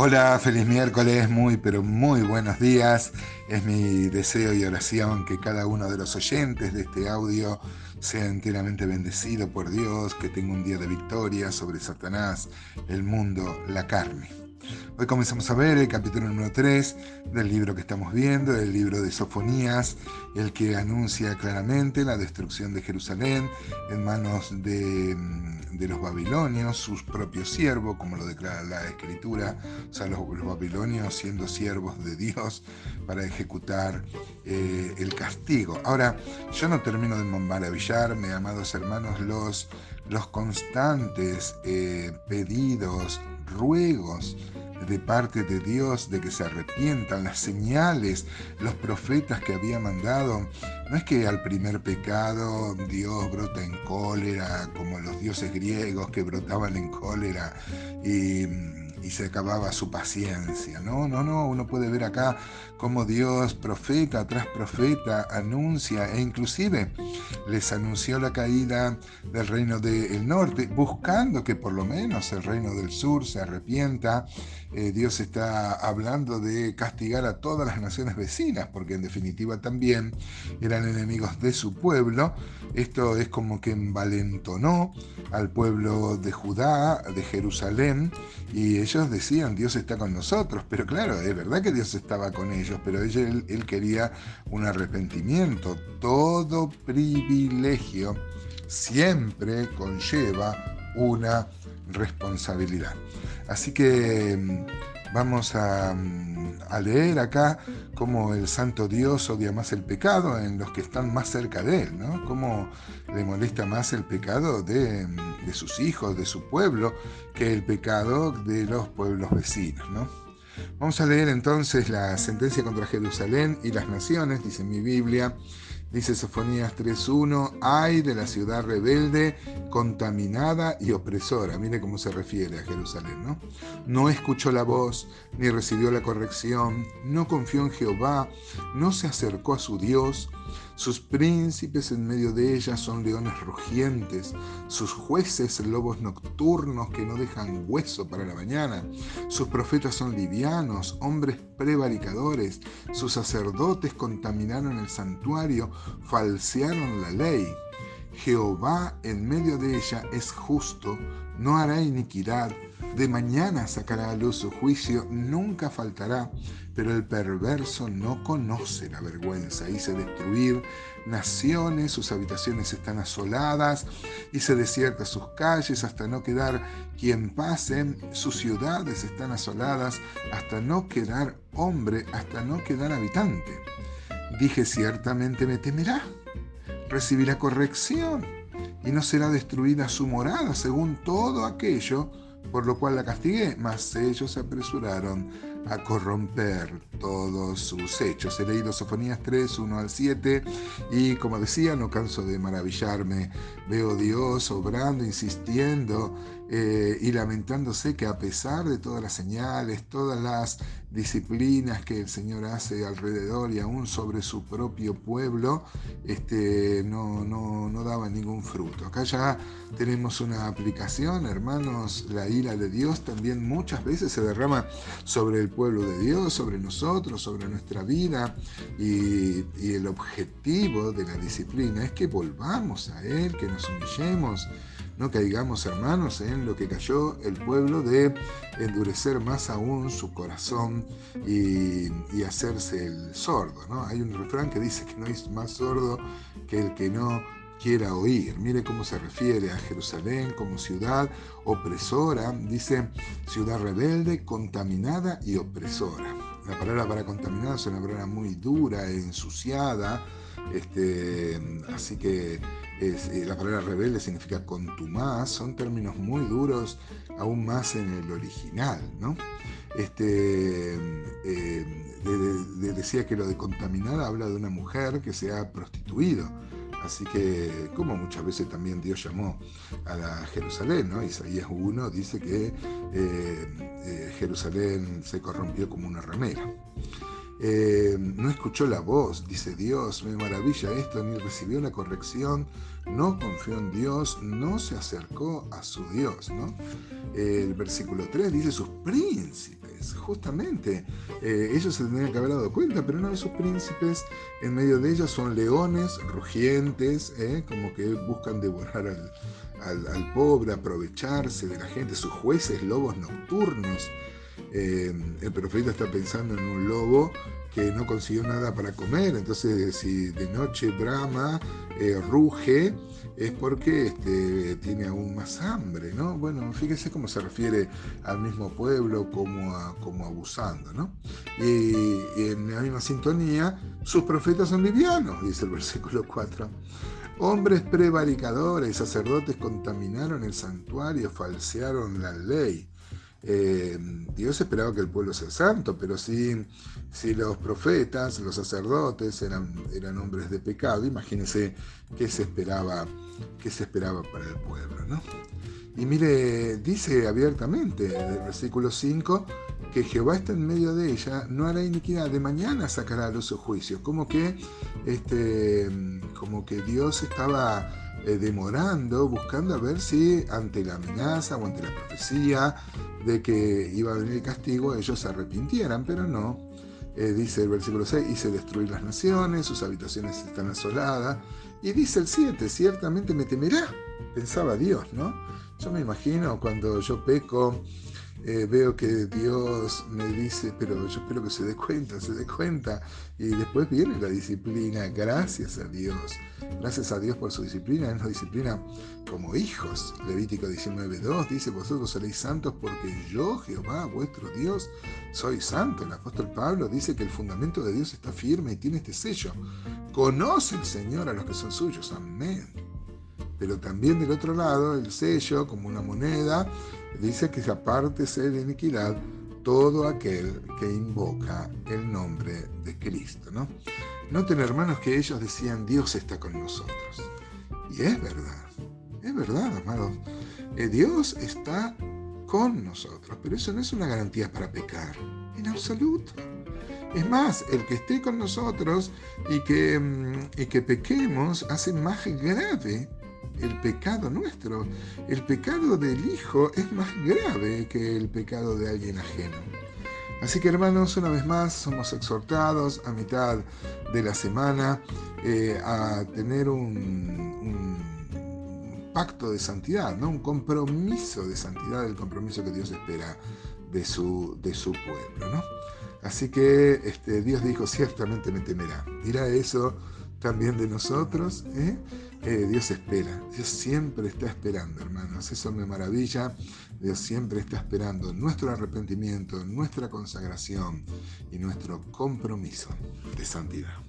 Hola, feliz miércoles, muy pero muy buenos días. Es mi deseo y oración que cada uno de los oyentes de este audio sea enteramente bendecido por Dios, que tenga un día de victoria sobre Satanás, el mundo, la carne. Hoy comenzamos a ver el capítulo número 3 del libro que estamos viendo, el libro de Sofonías, el que anuncia claramente la destrucción de Jerusalén en manos de, los babilonios, sus propios siervos, como lo declara la escritura, o sea, los, babilonios siendo siervos de Dios para ejecutar eh, el castigo. Ahora, yo no termino de maravillarme, amados hermanos, los, los constantes eh, pedidos, ruegos, de parte de Dios de que se arrepientan, las señales, los profetas que había mandado. No es que al primer pecado Dios brota en cólera, como los dioses griegos que brotaban en cólera y se acababa su paciencia. No, no, no, uno puede ver acá cómo Dios, profeta tras profeta, anuncia e inclusive les anunció la caída del reino del norte, buscando que por lo menos el reino del sur se arrepienta. Eh, Dios está hablando de castigar a todas las naciones vecinas, porque en definitiva también eran enemigos de su pueblo. Esto es como que envalentonó al pueblo de Judá, de Jerusalén, y ellos decían, Dios está con nosotros, pero claro, es verdad que Dios estaba con ellos, pero él, quería un arrepentimiento. Todo privilegio siempre conlleva una responsabilidad. Así que mm, vamos a, mm, a, leer acá cómo el Santo Dios odia más el pecado en los que están más cerca de Él, ¿no? Cómo le molesta más el pecado de, mm, de sus hijos, de su pueblo, que el pecado de los pueblos vecinos, ¿no? Vamos a leer entonces la sentencia contra Jerusalén y las naciones, dice mi Biblia, Dice Sofonías 3.1, ay de la ciudad rebelde, contaminada y opresora. Mire cómo se refiere a Jerusalén, ¿no? No escuchó la voz, ni recibió la corrección, no confió en Jehová, no se acercó a su Dios. Sus príncipes en medio de ella son leones rugientes, sus jueces lobos nocturnos que no dejan hueso para la mañana. Sus profetas son livianos, hombres prevaricadores. Sus sacerdotes contaminaron el santuario, falsearon la ley. Jehová en medio de ella es justo, no hará iniquidad. De mañana sacará a luz su juicio, nunca faltará, pero el perverso no conoce la vergüenza. Hice destruir naciones, sus habitaciones están asoladas, hice desiertas sus calles hasta no quedar quien pase, sus ciudades están asoladas hasta no quedar hombre, hasta no quedar habitante. Dije ciertamente me temerá recibirá corrección y no será destruida su morada según todo aquello por lo cual la castigué, mas ellos se apresuraron a corromper todos sus hechos. He leído Sofonías 3, 1 al 7 y como decía, no canso de maravillarme. Veo a Dios obrando, insistiendo eh, y lamentándose que a pesar de todas las señales, todas las disciplinas que el Señor hace alrededor y aún sobre su propio pueblo, este, no, no, no daba ningún fruto. Acá ya tenemos una aplicación, hermanos, la ira de Dios también muchas veces se derrama sobre el pueblo de Dios, sobre nosotros, sobre nuestra vida y, y el objetivo de la disciplina es que volvamos a Él, que nos humillemos no caigamos, hermanos, en lo que cayó el pueblo de endurecer más aún su corazón y, hacerse el sordo. ¿no? Hay un refrán que dice que no es más sordo que el que no quiera oír. Mire cómo se refiere a Jerusalén como ciudad opresora. Dice ciudad rebelde, contaminada y opresora. La palabra para contaminada es una palabra muy dura, ensuciada. Este, así que eh, la palabra rebelde significa contumaz, son términos muy duros, aún más en el original, ¿no? Este, eh, decía que lo de contaminada habla de una mujer que se ha prostituido. Así que, como muchas veces también Dios llamó a la Jerusalén, ¿no? Isaías 1 dice que eh, Jerusalén se corrompió como una ramera. Eh, no escuchó la voz, dice Dios, me maravilla esto, ni recibió la corrección, no confió en Dios, no se acercó a su Dios. ¿no? El versículo 3 dice sus príncipes, justamente, eh, ellos se tendrían que haber dado cuenta, pero no, esos príncipes en medio de ellos son leones rugientes, ¿eh? como que buscan devorar al pobre, aprovecharse de la gente, sus jueces lobos nocturnos. Eh, el profeta está pensando en un lobo que no consiguió nada para comer, entonces si de noche brama, eh, ruge, es porque este, tiene aún más hambre, ¿no? Bueno, fíjese cómo se refiere al mismo pueblo como, como abusando, ¿no? Y, y, en la misma sintonía, sus profetas son livianos, dice el versículo 4. Hombres prevaricadores, sacerdotes contaminaron el santuario, falsearon la ley. Eh, Dios esperaba que el pueblo sea santo, pero si, si los profetas, los sacerdotes eran, eran hombres de pecado, imagínense qué se esperaba, qué se esperaba para el pueblo. ¿no? Y mire, dice abiertamente en el versículo 5 que Jehová está en medio de ella, no hará iniquidad, de mañana sacará a los sus juicios. Como que, este, como que Dios estaba eh, demorando, buscando a ver si ante la amenaza o ante la profecía de que iba a venir el castigo, ellos se arrepintieran, pero no. Eh, dice el versículo 6, hice destruir las naciones, sus habitaciones están asoladas. Y dice el 7, ciertamente me temerá, pensaba Dios, ¿no? Yo me imagino cuando yo peco, eh, veo que Dios me dice, pero yo espero que se dé cuenta, se dé cuenta. Y después viene la disciplina, gracias a Dios. Gracias a Dios por su disciplina. Él nos disciplina como hijos. Levítico 19.2 dice, vosotros seréis santos porque yo, Jehová, vuestro Dios, soy santo. El apóstol Pablo dice que el fundamento de Dios está firme y tiene este sello. Conoce el Señor a los que son suyos. Amén. Pero también del otro lado, el sello, como una moneda, dice que se aparte de iniquidad todo aquel que invoca el nombre de Cristo. ¿no? Noten, hermanos, que ellos decían, Dios está con nosotros. Y es verdad, es verdad, amados. Eh, Dios está con nosotros, pero eso no es una garantía para pecar, en absoluto. Es más, el que esté con nosotros y que, mm, y que pequemos hace más grave el pecado nuestro. El pecado del Hijo es más grave que el pecado de alguien ajeno. Así que hermanos, una vez más somos exhortados a mitad de la semana eh, a tener un, pacto de santidad, ¿no? un compromiso de santidad, el compromiso que Dios espera de su, de su pueblo. ¿no? Así que este, Dios dijo, ciertamente me temerá. Dirá eso también de nosotros. ¿eh? Eh, Dios espera, Dios siempre está esperando, hermanos. Eso me maravilla. Dios siempre está esperando nuestro arrepentimiento, nuestra consagración y nuestro compromiso de santidad.